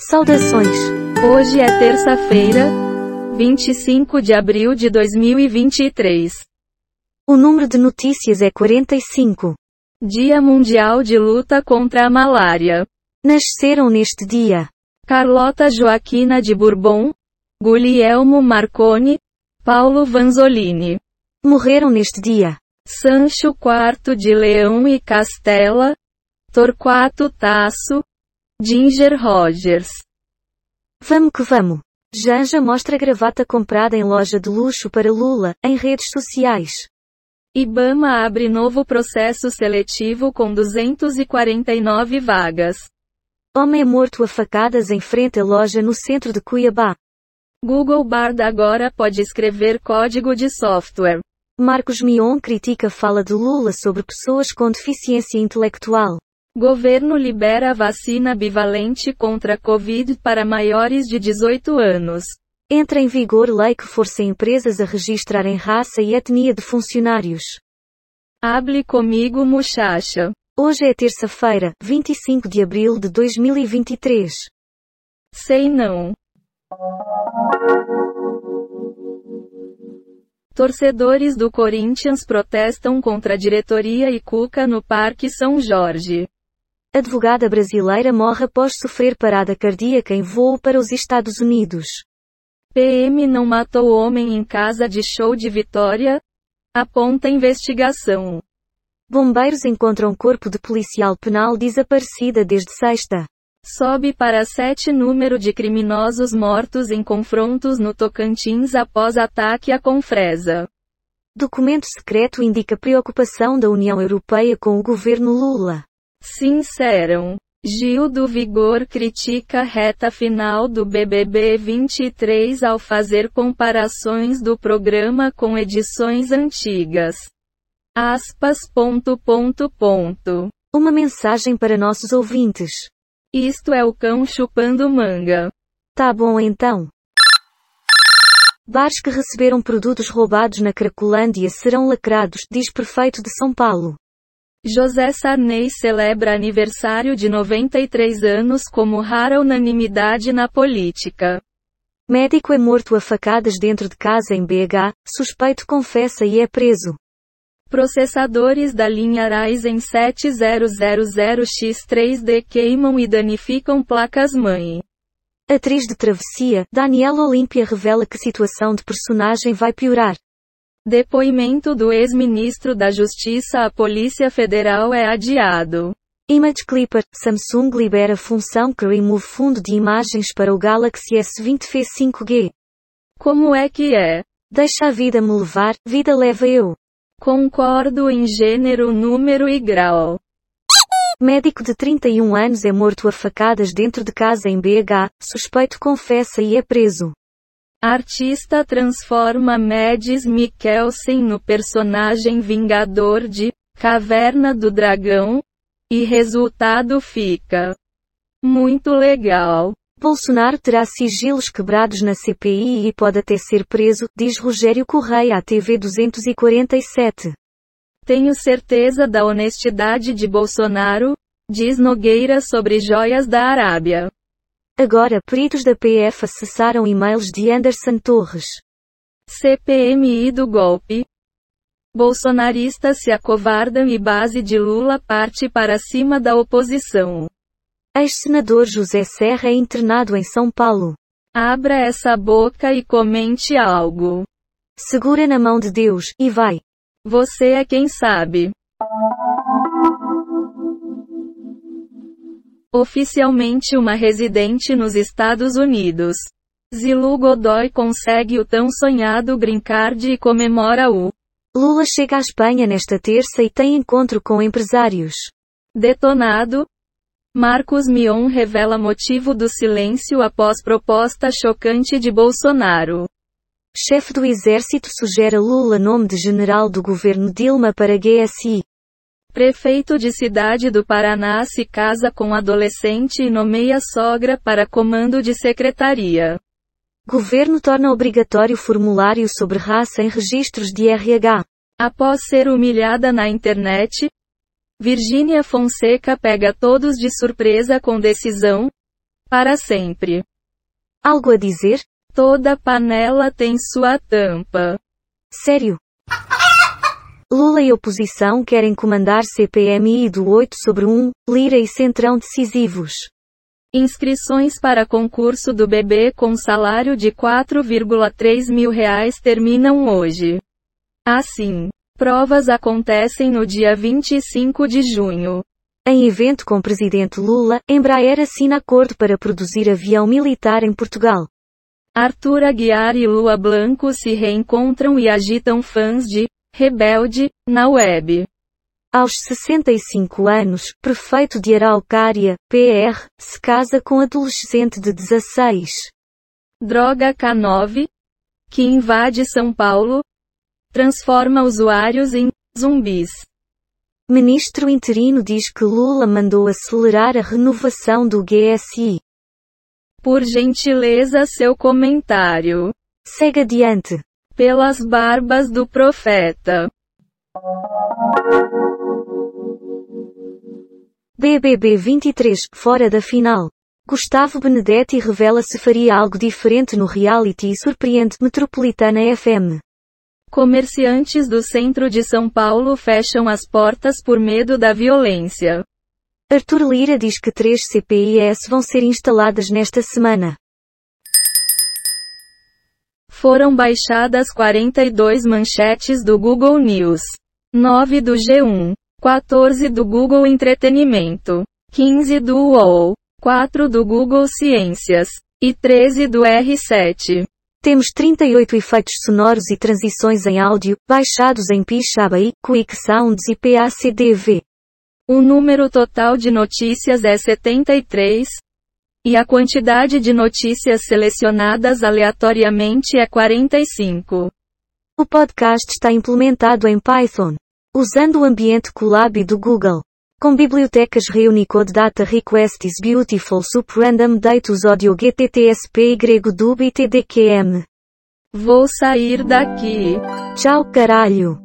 Saudações! Hoje é terça-feira, 25 de abril de 2023. O número de notícias é 45. Dia Mundial de Luta contra a Malária. Nasceram neste dia Carlota Joaquina de Bourbon, Guglielmo Marconi, Paulo Vanzolini. Morreram neste dia Sancho IV de Leão e Castela, Torquato Tasso, Ginger Rogers. Vamos que vamos! Janja mostra gravata comprada em loja de luxo para Lula, em redes sociais. Ibama abre novo processo seletivo com 249 vagas. Homem é morto a facadas em frente à loja no centro de Cuiabá. Google Bard agora pode escrever código de software. Marcos Mion critica a fala de Lula sobre pessoas com deficiência intelectual. Governo libera a vacina bivalente contra a Covid para maiores de 18 anos. Entra em vigor lei que força empresas a registrarem raça e etnia de funcionários. Hable comigo, muchacha. Hoje é terça-feira, 25 de abril de 2023. Sei não. Torcedores do Corinthians protestam contra a diretoria e Cuca no Parque São Jorge. Advogada brasileira morre após sofrer parada cardíaca em voo para os Estados Unidos. PM não matou homem em casa de show de Vitória? Aponta investigação. Bombeiros encontram corpo de policial penal desaparecida desde sexta. Sobe para sete número de criminosos mortos em confrontos no Tocantins após ataque à Confresa. Documento secreto indica preocupação da União Europeia com o governo Lula. Sinceram. Gil do Vigor critica a reta final do BBB 23 ao fazer comparações do programa com edições antigas. Aspas. Ponto, ponto, ponto. Uma mensagem para nossos ouvintes. Isto é o cão chupando manga. Tá bom então. Bares que receberam produtos roubados na Cracolândia serão lacrados, diz prefeito de São Paulo. José Sarney celebra aniversário de 93 anos como rara unanimidade na política. Médico é morto a facadas dentro de casa em BH, suspeito confessa e é preso. Processadores da linha Ryzen 7000X3D queimam e danificam placas-mãe. Atriz de travessia, Daniela Olímpia revela que situação de personagem vai piorar. Depoimento do ex-ministro da Justiça à Polícia Federal é adiado. Image Clipper, Samsung libera função que remove fundo de imagens para o Galaxy S20 f 5G. Como é que é? Deixa a vida me levar, vida leva eu. Concordo em gênero, número e grau. Médico de 31 anos é morto a facadas dentro de casa em BH, suspeito confessa e é preso. Artista transforma Mads Mikkelsen no personagem vingador de Caverna do Dragão, e resultado fica muito legal. Bolsonaro terá sigilos quebrados na CPI e pode até ser preso, diz Rogério Correia à TV 247. Tenho certeza da honestidade de Bolsonaro, diz Nogueira sobre joias da Arábia. Agora, peritos da PF acessaram e-mails de Anderson Torres. CPMI do golpe. Bolsonaristas se acovardam e base de Lula parte para cima da oposição. Ex-senador José Serra é internado em São Paulo. Abra essa boca e comente algo. Segura na mão de Deus, e vai. Você é quem sabe. Oficialmente uma residente nos Estados Unidos. Zilu Godoy consegue o tão sonhado green card e comemora o. Lula chega à Espanha nesta terça e tem encontro com empresários. Detonado. Marcos Mion revela motivo do silêncio após proposta chocante de Bolsonaro. Chefe do Exército sugere a Lula nome de general do governo Dilma para GSI. Prefeito de cidade do Paraná se casa com adolescente e nomeia sogra para comando de secretaria. Governo torna obrigatório formulário sobre raça em registros de RH. Após ser humilhada na internet, Virgínia Fonseca pega todos de surpresa com decisão. para sempre. Algo a dizer? Toda panela tem sua tampa. Sério? Lula e oposição querem comandar CPMI do 8 sobre 1, Lira e Centrão decisivos. Inscrições para concurso do bebê com salário de 4,3 mil reais terminam hoje. Assim, provas acontecem no dia 25 de junho. Em evento com presidente Lula, Embraer assina acordo para produzir avião militar em Portugal. Arthur Aguiar e Lua Blanco se reencontram e agitam fãs de Rebelde na web. Aos 65 anos, prefeito de Araucária, PR, se casa com adolescente de 16. Droga K9, que invade São Paulo, transforma usuários em zumbis. Ministro interino diz que Lula mandou acelerar a renovação do GSI. Por gentileza, seu comentário. Segue adiante. Pelas barbas do profeta. BBB 23, fora da final. Gustavo Benedetti revela se faria algo diferente no reality e surpreende Metropolitana FM. Comerciantes do centro de São Paulo fecham as portas por medo da violência. Arthur Lira diz que três CPIS vão ser instaladas nesta semana. Foram baixadas 42 manchetes do Google News, 9 do G1, 14 do Google Entretenimento, 15 do UOL, 4 do Google Ciências e 13 do R7. Temos 38 efeitos sonoros e transições em áudio, baixados em Pixabay, Quick Sounds e PACDV. O número total de notícias é 73. E a quantidade de notícias selecionadas aleatoriamente é 45. O podcast está implementado em Python, usando o ambiente Colab do Google. Com bibliotecas Reunicode Data Request is Beautiful Sup Random Datus Audio GTTSP YDUB e TDQM. Vou sair daqui. Tchau caralho.